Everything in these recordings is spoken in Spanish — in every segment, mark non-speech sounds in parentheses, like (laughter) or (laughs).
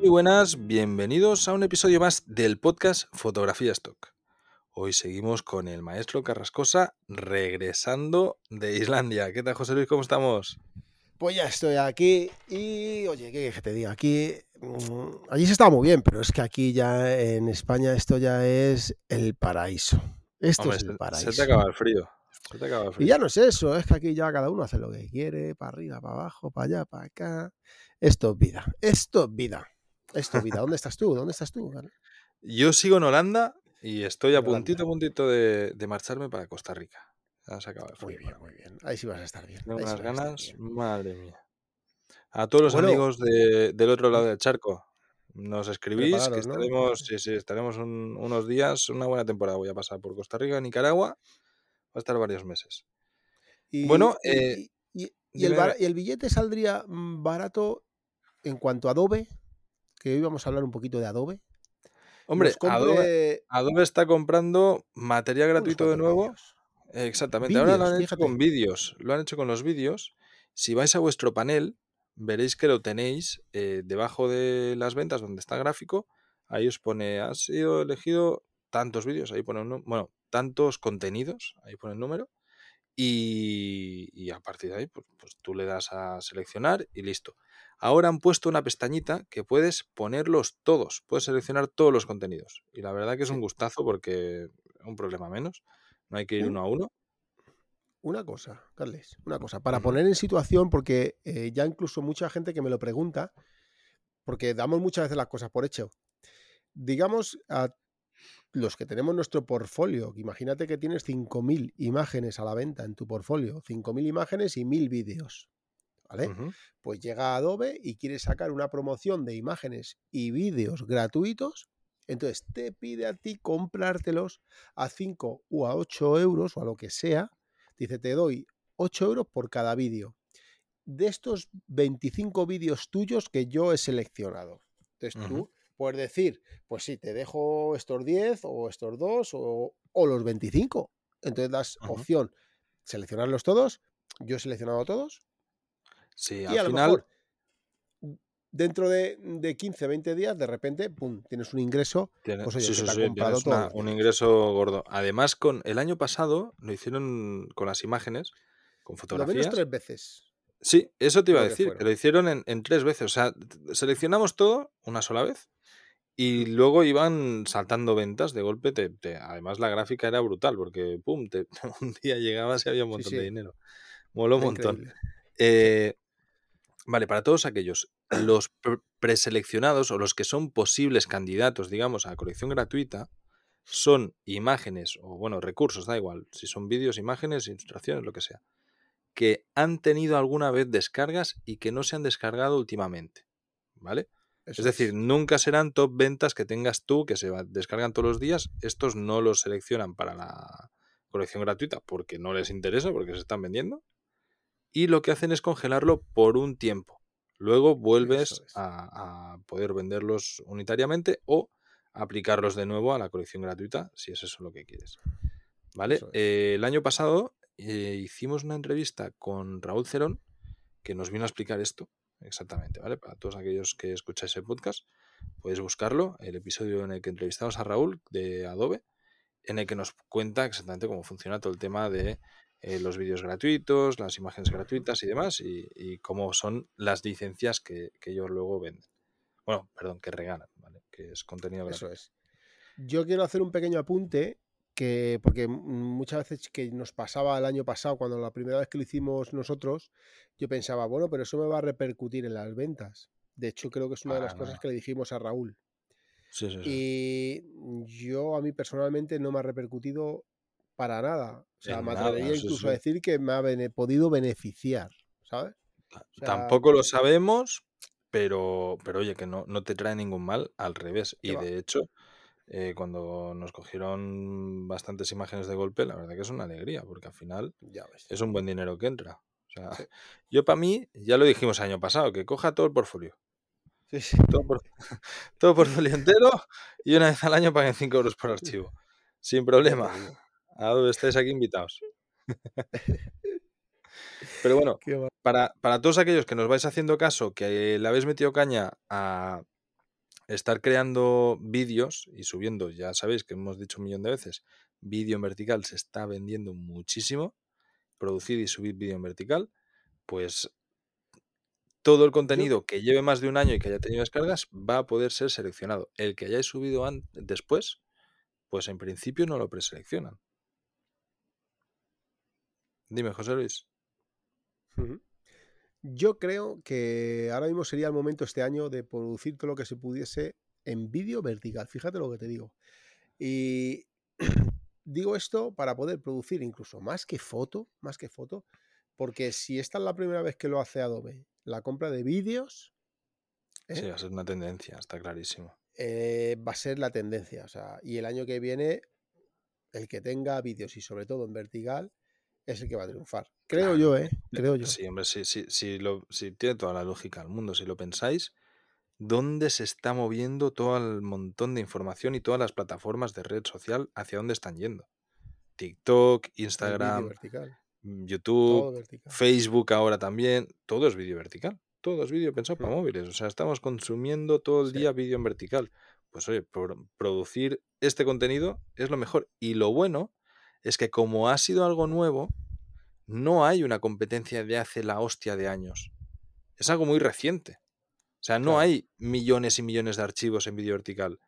Muy buenas, bienvenidos a un episodio más del podcast Fotografía Stock. Hoy seguimos con el maestro Carrascosa regresando de Islandia. ¿Qué tal, José Luis? ¿Cómo estamos? Pues ya estoy aquí y, oye, ¿qué te digo? Aquí, mm, allí se está muy bien, pero es que aquí ya en España esto ya es el paraíso. Esto Hombre, es el paraíso. se te acaba el frío. Se te acaba el Y frío. ya no es eso, es que aquí ya cada uno hace lo que quiere, para arriba, para abajo, para allá, para acá. Esto es vida, esto es vida, es vida. ¿Dónde estás tú? ¿Dónde estás tú? Yo sigo en Holanda y estoy a Holanda. puntito, a puntito de, de marcharme para Costa Rica. Ya se acaba el Muy bien, muy bien. Ahí sí vas a estar bien. Tengo sí ganas, madre mía. A todos los Bueno, amigos de- del otro lado del charco, nos escribís que estaremos, sí, sí, estaremos un- unos días, una buena temporada. Voy a pasar por Costa Rica, Nicaragua, va a estar varios meses. Y, Bueno, y- eh, y- y- y dime, el, el billete saldría mm, barato en cuanto a Adobe, que hoy vamos a hablar un poquito de Adobe. Hombre, Adobe, está comprando material gratuito de nuevo. Exactamente, ahora lo han hecho con vídeos, lo han hecho con los vídeos. Si vais a vuestro panel, veréis que lo tenéis eh, debajo de las ventas donde está el gráfico. Ahí os pone, ha sido elegido tantos vídeos, ahí pone un número, bueno, tantos contenidos, ahí pone el número. Y, y a partir de ahí, pues, pues tú le das a seleccionar y listo. Ahora han puesto una pestañita que puedes ponerlos todos, puedes seleccionar todos los contenidos. Y la verdad que es un gustazo porque un problema menos, no hay que ir Un- uno a uno. Una cosa, Carles, una cosa, para poner en situación, porque eh, ya incluso mucha gente que me lo pregunta, porque damos muchas veces las cosas por hecho. Digamos a los que tenemos nuestro portfolio, imagínate que tienes 5.000 imágenes a la venta en tu portfolio, 5.000 imágenes y 1.000 vídeos, ¿vale? Pues llega Adobe y quiere sacar una promoción de imágenes y vídeos gratuitos, entonces te pide a ti comprártelos a 5 o a 8 euros o a lo que sea. Dice, te doy 8 euros por cada vídeo. De estos 25 vídeos tuyos que yo he seleccionado. Entonces tú puedes decir, pues sí, te dejo estos 10 o estos 2 o, o los 25. Entonces das opción, seleccionarlos todos. Yo he seleccionado todos Sí, y al lo final, mejor dentro de, de 15, 20 días, de repente, pum, tienes un ingreso, tiene- pues oye, sí, que sí, te ha sí, comprado tienes una- los un ingreso gordo. Además, con el año pasado lo hicieron con las imágenes, con Lo menos fotografías. tres veces, Sí, eso te iba a que decir, que lo hicieron en, en tres veces. O sea, seleccionamos todo una sola vez y luego iban saltando ventas de golpe. te- te- además, la gráfica era brutal porque, pum, (laughs) un día llegabas y había un montón de dinero. Moló un montón. increíble. Eh, Vale, para todos aquellos, los pre- preseleccionados o los que son posibles candidatos, digamos, a colección gratuita, son imágenes o, bueno, recursos, da igual, si son vídeos, imágenes, ilustraciones, lo que sea, que han tenido alguna vez descargas y que no se han descargado últimamente, ¿vale? Es decir, es. nunca serán top ventas que tengas tú, que se descargan todos los días. Estos no los seleccionan para la colección gratuita porque no les interesa, porque se están vendiendo y lo que hacen es congelarlo por un tiempo. Luego vuelves es. a, a poder venderlos unitariamente o aplicarlos de nuevo a la colección gratuita, si es eso lo que quieres. ¿Vale? Es. Eh, el año pasado eh, hicimos una entrevista con Raúl Cerón que nos vino a explicar esto exactamente, ¿vale? Para todos aquellos que escucháis el podcast, podéis buscarlo, el episodio en el que entrevistamos a Raúl de Adobe, en el que nos cuenta exactamente cómo funciona todo el tema de eh, los vídeos gratuitos, las imágenes gratuitas y demás, y, y cómo son las licencias que, que ellos luego venden. Bueno, perdón, que regalan, ¿vale? Que es contenido Eso gratuito. es. Yo quiero hacer un pequeño apunte que, porque muchas veces que nos pasaba el año pasado, cuando la primera vez que lo hicimos nosotros, yo pensaba, bueno, pero eso me va a repercutir en las ventas. De hecho, creo que es una de las Ah, cosas no. que le dijimos a Raúl. Sí, sí, sí. Y yo a mí personalmente no me ha repercutido para nada. O sea, En me nada, atrevería sí, incluso a decir que me ha bene- podido beneficiar, ¿sabes? Ta- O sea, Tampoco lo sabemos, pero, pero oye, que no, no te trae ningún mal, al revés. ¿qué Y va? de hecho, eh, cuando nos cogieron bastantes imágenes de golpe, la verdad que es una alegría, porque al final Ya ves. es un buen dinero que entra. O sea, Sí, (laughs) yo para mí, ya lo dijimos el año pasado, que coja todo el portfolio. sí, sí. Todo, por, (laughs) todo portfolio entero y una vez al año paguen 5 euros por (laughs) archivo. Sin problema. Digo. A donde estáis aquí invitados. Pero bueno, para, para todos aquellos que nos vais haciendo caso, que le habéis metido caña a, estar creando vídeos y subiendo, ya sabéis que hemos dicho un millón de veces, vídeo en vertical se está vendiendo muchísimo, producir y subir vídeo en vertical, pues todo el contenido que lleve más de un año y que haya tenido descargas va a poder ser seleccionado. El que hayáis subido después, pues en principio no lo preseleccionan. Dime, José Luis. Yo creo que ahora mismo sería el momento este año de producir todo lo que se pudiese en vídeo vertical. Fíjate lo que te digo. Y (clears throat) digo esto para poder producir incluso más que foto, más que foto, porque si esta es la primera vez que lo hace Adobe, la compra de vídeos. Sí, ¿eh? va a ser una tendencia, está clarísimo. Eh, va a ser la tendencia. O sea, y el año que viene, el que tenga vídeos y sobre todo en vertical, es el que va a triunfar. Creo yo, ¿eh? Creo yo. Sí, hombre, sí, sí, sí, lo, sí, tiene toda la lógica del mundo. Si lo pensáis, ¿dónde se está moviendo todo el montón de información y todas las plataformas de red social hacia dónde están yendo? TikTok, Instagram, mm, YouTube, Facebook ahora también, todo es vídeo vertical. Todo es vídeo pensado para mm. móviles. O sea, estamos consumiendo todo el día vídeo en vertical. Pues oye, por producir este contenido es lo mejor. Y lo bueno es que como ha sido algo nuevo, no hay una competencia de hace la hostia de años. Es algo muy reciente. O sea, no hay millones y millones de archivos en vídeo vertical.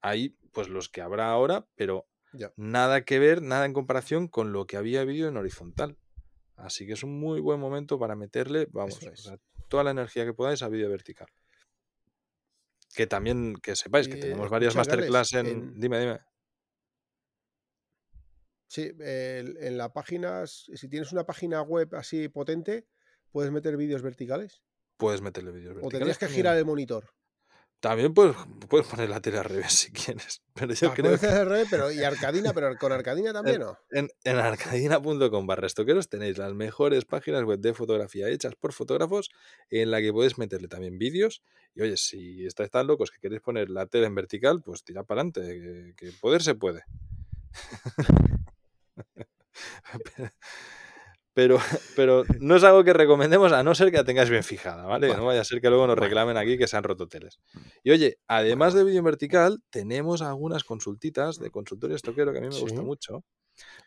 Hay pues los que habrá ahora, pero nada que ver, nada en comparación con lo que había vídeo en horizontal. Así que es un muy buen momento para meterle, vamos, toda la energía que podáis a vídeo vertical. Que también, que sepáis que tenemos varias masterclass en... Dime, dime. Sí, en la página, si tienes una página web así potente, puedes meter vídeos verticales. Puedes meterle vídeos verticales. O tendrías que girar el monitor. También puedes, puedes poner la tele al revés si quieres. (laughs) Pero yo creo al revés, pero y Arcadina, pero con Arcadina (laughs) también, ¿no? En, en arcadina.com barra estoqueros tenéis las mejores páginas web de fotografía hechas por fotógrafos en la que podéis meterle también vídeos. Y oye, si estáis tan locos que queréis poner la tele en vertical, pues tira para adelante, que, que poder se puede. (laughs) (laughs) pero, pero (laughs) no es algo que recomendemos a no ser que la tengáis bien fijada, ¿vale? No vaya a ser que luego nos reclamen aquí que se han roto teles. Y oye, además de vídeo en vertical, tenemos algunas consultitas de consultorio estoquero que a mí me gusta mucho.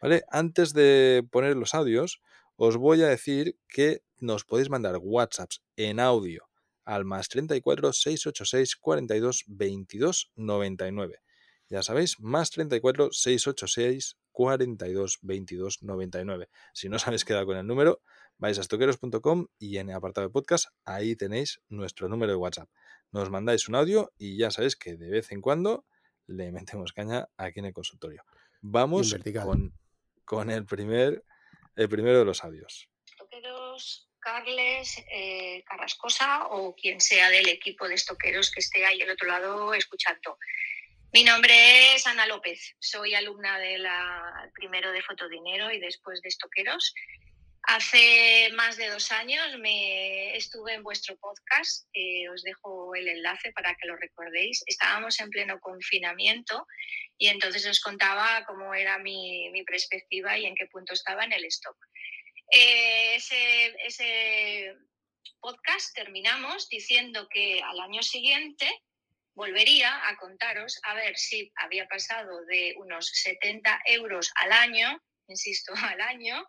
¿Vale? Antes de poner los audios, os voy a decir que nos podéis mandar WhatsApps en audio al más 34 686 42 22 99. Ya sabéis, más 34 686 42 22 99. Si no os habéis quedado con el número, vais a estoqueros.com y en el apartado de podcast, ahí tenéis nuestro número de WhatsApp. Nos mandáis un audio y ya sabéis que de vez en cuando le metemos caña aquí en el consultorio. Vamos con, con, el, primer, el primero de los audios. Estoqueros, Carles, eh, Carrascosa o quien sea del equipo de estoqueros que esté ahí al otro lado escuchando. Mi nombre es Ana López, soy alumna del primero de Fotodinero y después de Estoqueros. Hace más de dos años me estuve en vuestro podcast, eh, os dejo el enlace para que lo recordéis. Estábamos en pleno confinamiento y entonces os contaba cómo era mi, perspectiva y en qué punto estaba en el stock. Eh, ese, ese podcast terminamos diciendo que al año siguiente volvería a contaros a ver si había pasado de unos 70 euros al año, insisto, (laughs) al año,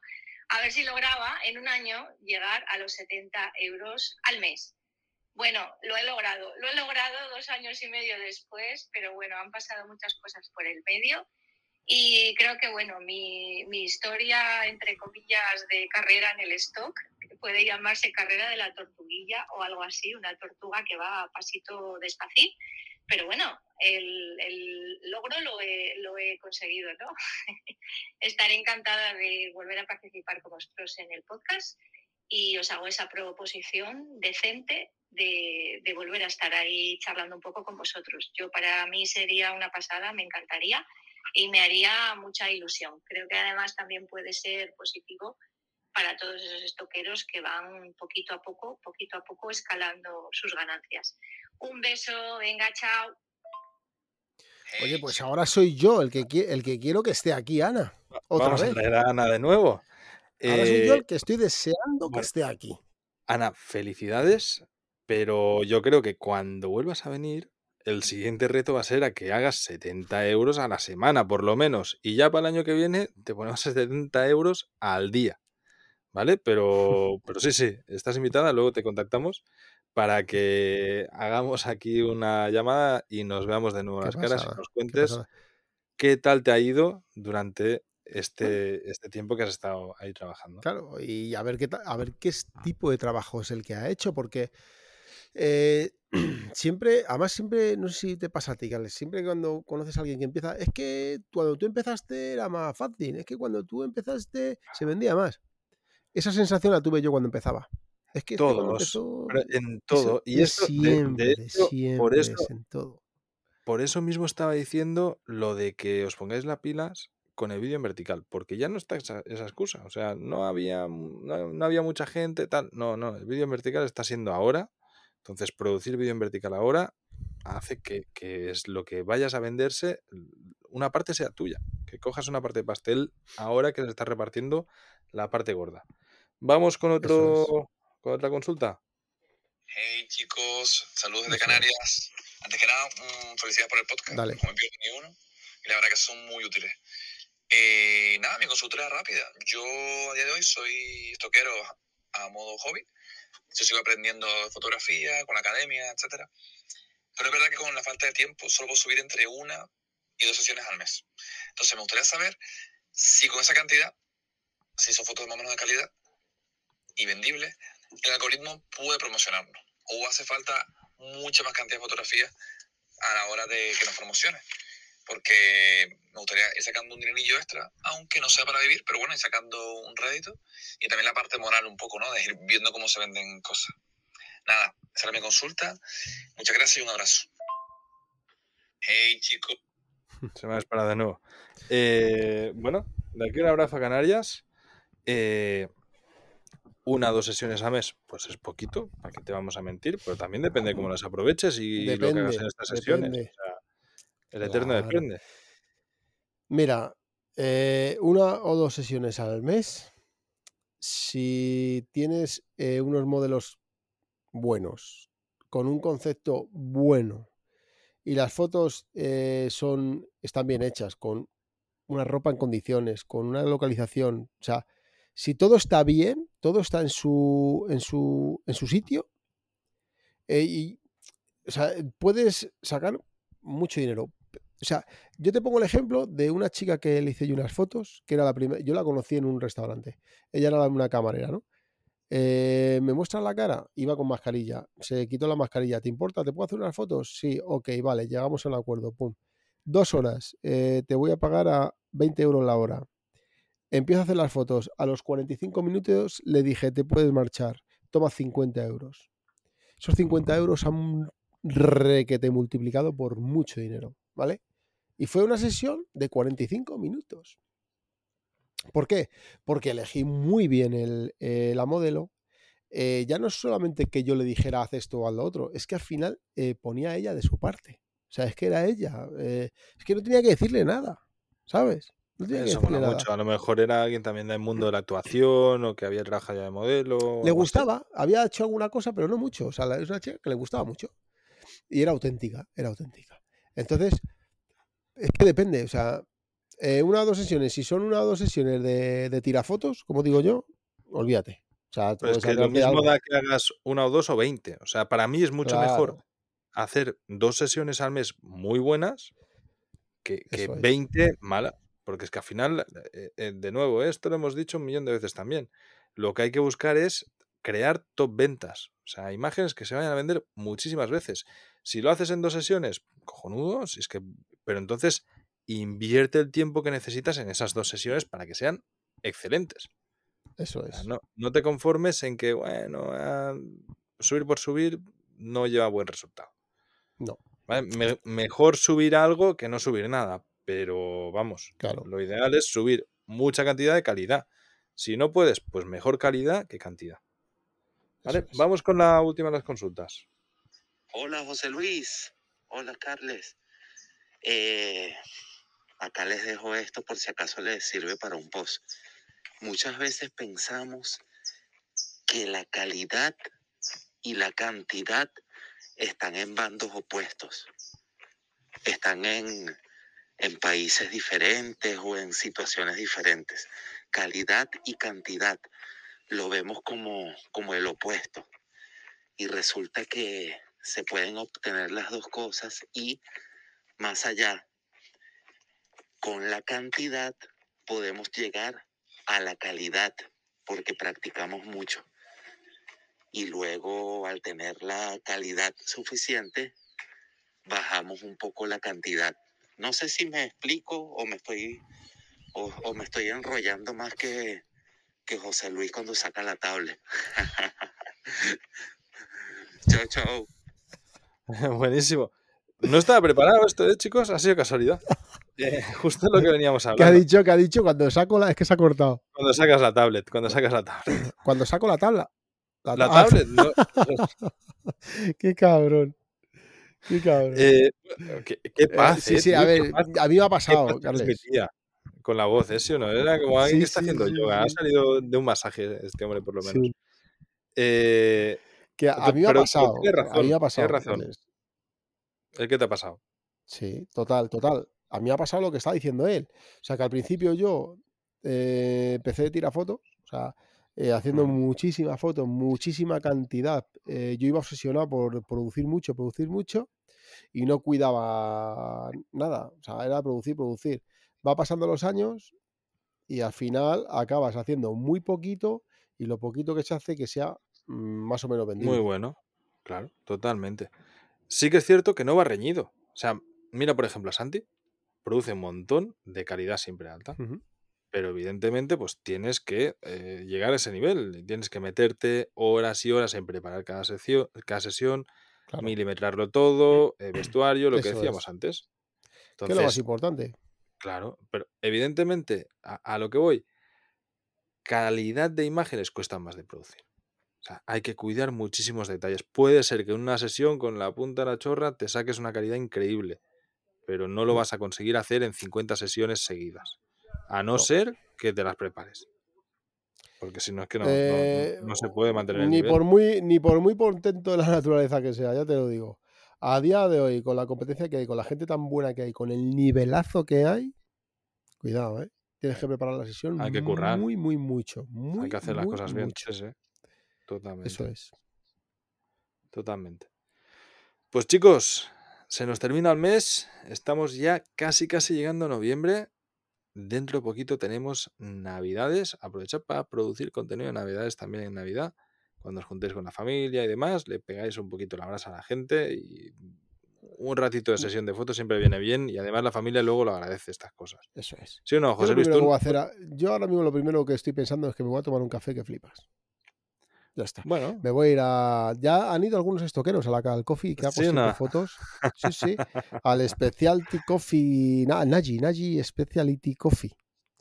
a ver si lograba en un año llegar a los 70 euros al mes. Bueno, lo he logrado, lo he logrado dos años y medio después, pero bueno, han pasado muchas cosas por el medio y creo que bueno, mi, mi historia, entre comillas, de carrera en el stock puede llamarse carrera de la tortuguilla o algo así, una tortuga que va a pasito despacito. Pero bueno, el, logro lo he, lo he, conseguido, ¿no? (laughs) Estaré encantada de volver a participar con vosotros en el podcast y os hago esa proposición decente de, de, volver a estar ahí charlando un poco con vosotros. Yo para mí sería una pasada, me encantaría y me haría mucha ilusión. Creo que además también puede ser positivo para todos esos estoqueros que van poquito a poco, poquito a poco escalando sus ganancias. Un beso, venga, chao. Oye, pues ahora soy yo el que, el que quiero que esté aquí, Ana. Otra Vamos vez. a traer a Ana de nuevo. Ahora soy yo el eh, que estoy deseando que esté aquí. Ana, felicidades, pero yo creo que cuando vuelvas a venir el siguiente reto va a ser a que hagas 70 euros a la semana, por lo menos. Y ya para el año que viene te ponemos (laughs) 70 euros al día. ¿Vale? (laughs) Pero, pero sí, sí, estás invitada, luego te contactamos para que hagamos aquí una llamada y nos veamos de nuevo las caras y nos cuentes qué, tal te ha ido durante este, este tiempo que has estado ahí trabajando. Claro, y a ver qué, a ver qué tipo de trabajo es el que ha hecho, porque eh, (clears throat) siempre, además siempre, no sé si te pasa a ti, Carles, siempre cuando conoces a alguien que empieza, es que cuando tú empezaste era más fácil, es que cuando tú empezaste se vendía más. Esa sensación la tuve yo cuando empezaba. Es que todos, en todo. y eso, siempre, por eso, en todo. Por eso mismo estaba diciendo lo de que os pongáis las pilas con el vídeo en vertical, porque ya no está esa, excusa. O sea, no había, no, había mucha gente, tal. No, no, el vídeo en vertical está siendo ahora. Entonces, producir vídeo en vertical ahora hace que, que, es lo que vayas a venderse, una parte sea tuya. Que cojas una parte de pastel ahora que se está repartiendo la parte gorda. Vamos con otro con otra consulta. Hey chicos, saludos desde Canarias. Antes que nada, mm, felicidades por el podcast. Dale. No me pierdo ni uno. Y la verdad que son muy útiles. Eh, nada, mi consulta era rápida. Yo a día de hoy soy estoquero a modo hobby. Yo sigo aprendiendo fotografía, con la academia, etc. Pero es verdad que con la falta de tiempo solo puedo subir entre una y dos sesiones al mes. Entonces me gustaría saber si con esa cantidad, si son fotos de más o menos de calidad y vendibles, el algoritmo puede promocionarnos. O hace falta mucha más cantidad de fotografías a la hora de que nos promocione. Porque me gustaría ir sacando un dinerillo extra, aunque no sea para vivir, pero bueno, ir sacando un rédito. Y también la parte moral un poco, ¿no? De ir viendo cómo se venden cosas. Nada, esa era mi consulta. Muchas gracias y un abrazo. Hey, chicos. (laughs) Se me ha disparado de nuevo. Eh, bueno, de aquí un abrazo a Canarias. Eh, una o dos sesiones a mes, pues es poquito, ¿para qué te vamos a mentir? Pero también depende de cómo las aproveches y lo que hagas en estas sesiones. el eterno depende. Mira, eh, una o dos sesiones al mes, si tienes eh, unos modelos buenos, con un concepto bueno, y las fotos eh, son, están bien hechas, con una ropa en condiciones, con una localización, o sea, si todo está bien, todo está en su, en su, en su sitio, eh, y, puedes sacar mucho dinero. O sea, yo te pongo el ejemplo de una chica que le hice yo unas fotos, que era la primera, yo la conocí en un restaurante. Ella era una camarera, ¿no? Eh, me muestra la cara, iba con mascarilla, se quitó la mascarilla, ¿te importa? ¿Te puedo hacer unas fotos? Sí, ok, vale, llegamos a un acuerdo, pum. Dos horas, eh, te voy a pagar a 20 euros la hora. Empiezo a hacer las fotos. A los 45 minutos le dije, te puedes marchar. Toma 50 euros. Esos 50 euros han requete multiplicado por mucho dinero, ¿vale? Y fue una sesión de 45 minutos. ¿Por qué? Porque elegí muy bien el, eh, la modelo. Eh, ya no es solamente que yo le dijera haz esto o haz lo otro, es que al final eh, ponía ella de su parte. O sea, es que era ella. es que no tenía que decirle nada, ¿sabes? Eso mucho. A lo mejor era alguien también del mundo de la actuación o que había trabajado ya de modelo. Le gustaba, había hecho alguna cosa, pero no mucho. O sea, es una chica que le gustaba mucho. Y era auténtica, era auténtica. Entonces, es que depende. O sea, eh, una o dos sesiones, si son una o dos sesiones de, de tirafotos, como digo yo, olvídate. O sea, pues es que lo mismo da que hagas una o dos o veinte. O sea, para mí es mucho mejor hacer dos sesiones al mes muy buenas que, que 20 malas. Porque es que al final, eh, eh, de nuevo, esto lo hemos dicho un millón de veces también. Lo que hay que buscar es crear top ventas. O sea, imágenes que se vayan a vender muchísimas veces. Si lo haces en dos sesiones, cojonudo, si es que. Pero entonces invierte el tiempo que necesitas en esas dos sesiones para que sean excelentes. Eso es. no, no, te conformes en que, bueno, ah, subir por subir no lleva buen resultado. No. mejor subir algo que no subir nada pero vamos, claro. lo ideal es subir mucha cantidad de calidad. Si no puedes, pues mejor calidad que cantidad. ¿Vale? Vamos con la última de las consultas. Hola José Luis. Hola Carles. Eh, acá les dejo esto por si acaso les sirve para un post. Muchas veces pensamos que la calidad y la cantidad están en bandos opuestos. están en, en países diferentes o en situaciones diferentes. Calidad y cantidad lo vemos como, como el opuesto. Y resulta que se pueden obtener las dos cosas y más allá, con la cantidad podemos llegar a la calidad porque practicamos mucho. Y luego al tener la calidad suficiente, bajamos un poco la cantidad. No sé si me explico o me estoy, o, o me estoy enrollando más que, que José Luis cuando saca la tablet. (laughs) chao, chao. (laughs) Buenísimo. No estaba preparado esto, ¿eh, chicos? Ha sido casualidad. (laughs) Eh, justo lo que veníamos ¿Qué ha hablando. dicho? ¿Qué ha dicho? Cuando saco la. Es que se ha cortado. Cuando sacas la tablet, cuando sacas la tablet. Cuando saco la tabla. La tablet, no. Qué cabrón. Qué cabrón. Eh, qué, qué Eh, paz, sí, eh, sí, tío, a ver, paz, a mí me ha pasado, Carles. con la voz, ¿eh? ¿Sí o no? Era como alguien Sí, que está haciendo yoga. Ha salido de un masaje este hombre, por lo menos. Eh, que a, a mí me ha pasado. a mí me ha pasado. tienes. ¿El qué te ha pasado? Sí, total, total. A mí me ha pasado lo que está diciendo él. O sea, que al principio yo eh, empecé a tirar fotos, o sea, eh, haciendo muchísimas fotos, muchísima cantidad. Eh, yo iba obsesionado por producir mucho, producir mucho y no cuidaba nada. O sea, era producir, producir. Va pasando los años y al final acabas haciendo muy poquito y lo poquito que se hace que sea mm, más o menos vendible. Muy bueno, claro, totalmente. Sí que es cierto que no va reñido. O sea, mira, por ejemplo, a Santi, produce un montón de calidad siempre alta. Pero evidentemente, pues tienes que eh, llegar a ese nivel. Tienes que meterte horas y horas en preparar cada sesión, cada sesión Claro. milimetrarlo todo, eh, vestuario, lo que decíamos es. antes. ¿Qué es lo más importante? claro, pero evidentemente, a, a lo que voy, calidad de imágenes cuesta más de producir. O sea, hay que cuidar muchísimos detalles. Puede ser que en una sesión con la punta de la chorra te saques una calidad increíble, pero no lo Mm. vas a conseguir hacer en 50 sesiones seguidas. A no No. ser que te las prepares. Porque si no es que no, no- no- Eh, no se puede mantener el ni nivel. por muy ni por muy contento de la (laughs) naturaleza que sea, ya te lo digo. A día de hoy, con la competencia que hay, con la gente tan buena que hay, con el nivelazo que hay, cuidado, ¿eh? Tienes que preparar la sesión Hay que currar. muy, muy mucho. Muy, Hay que hacer las cosas bien. sí. Totalmente. Eso es. Totalmente. Pues chicos, se nos termina el mes. Estamos ya casi, casi llegando a noviembre. Dentro de poquito tenemos Navidades. Aprovechad para producir contenido de Navidades también en Navidad. Cuando os juntéis con la familia y demás, le pegáis un poquito la brasa a la gente y un ratito de Mm. sesión de fotos siempre viene bien y además la familia luego lo agradece estas cosas. Eso es. ¿Sí o no, José Luis? Tú- hacer a- yo ahora mismo lo primero que estoy pensando es que me voy a tomar un café que flipas. Ya está. Bueno, Me voy a ir a. Ya han ido algunos estoqueros a la al coffee que Sí, siempre ¿no? fotos. Sí, sí. Al Specialty Coffee. Na, Naji, Naji Specialty Coffee.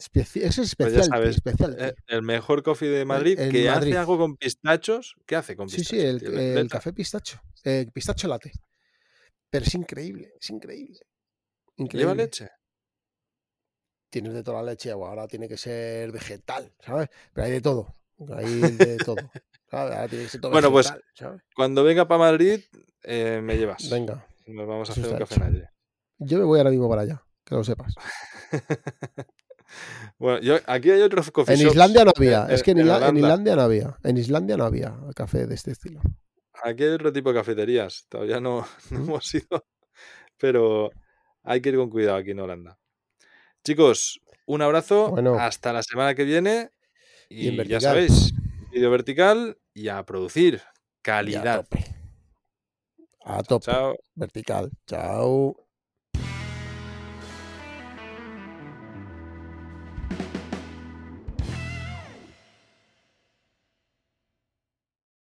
Speci- ese es Pues ya Specialty. sabes, specialty. eh, el mejor coffee de Madrid que Madrid. hace algo con pistachos. ¿Qué hace con sí, pistachos? sí, el, tío? Le- el café pistacho. Eh, pistacho latte. Pero es increíble, es increíble. ¿Lleva leche? Tienes de toda la leche, ahora tiene que ser vegetal, ¿sabes? Pero hay de todo. Hay de todo. ¿sabes? Ahora tiene que ser todo Bueno, pues. Cuando venga para Madrid, eh, me llevas. Venga, Nos vamos a hacer un café. Alle. yo me voy ahora mismo para allá, que lo sepas. (laughs) bueno, yo, aquí hay otros coffee En shops, Islandia no había, es que en, en Isla- en Holanda. Islandia no había. En Islandia no había café de este estilo. Aquí hay otro tipo de cafeterías. Todavía no, (laughs) no ¿Mm? hemos ido, pero hay que ir con cuidado aquí en Holanda. Chicos, un abrazo. Bueno. Hasta la semana que viene. Y en Y ya sabéis, vídeo vertical y a producir Y a calidad. tope. A tope. Chao. Vertical. Chao.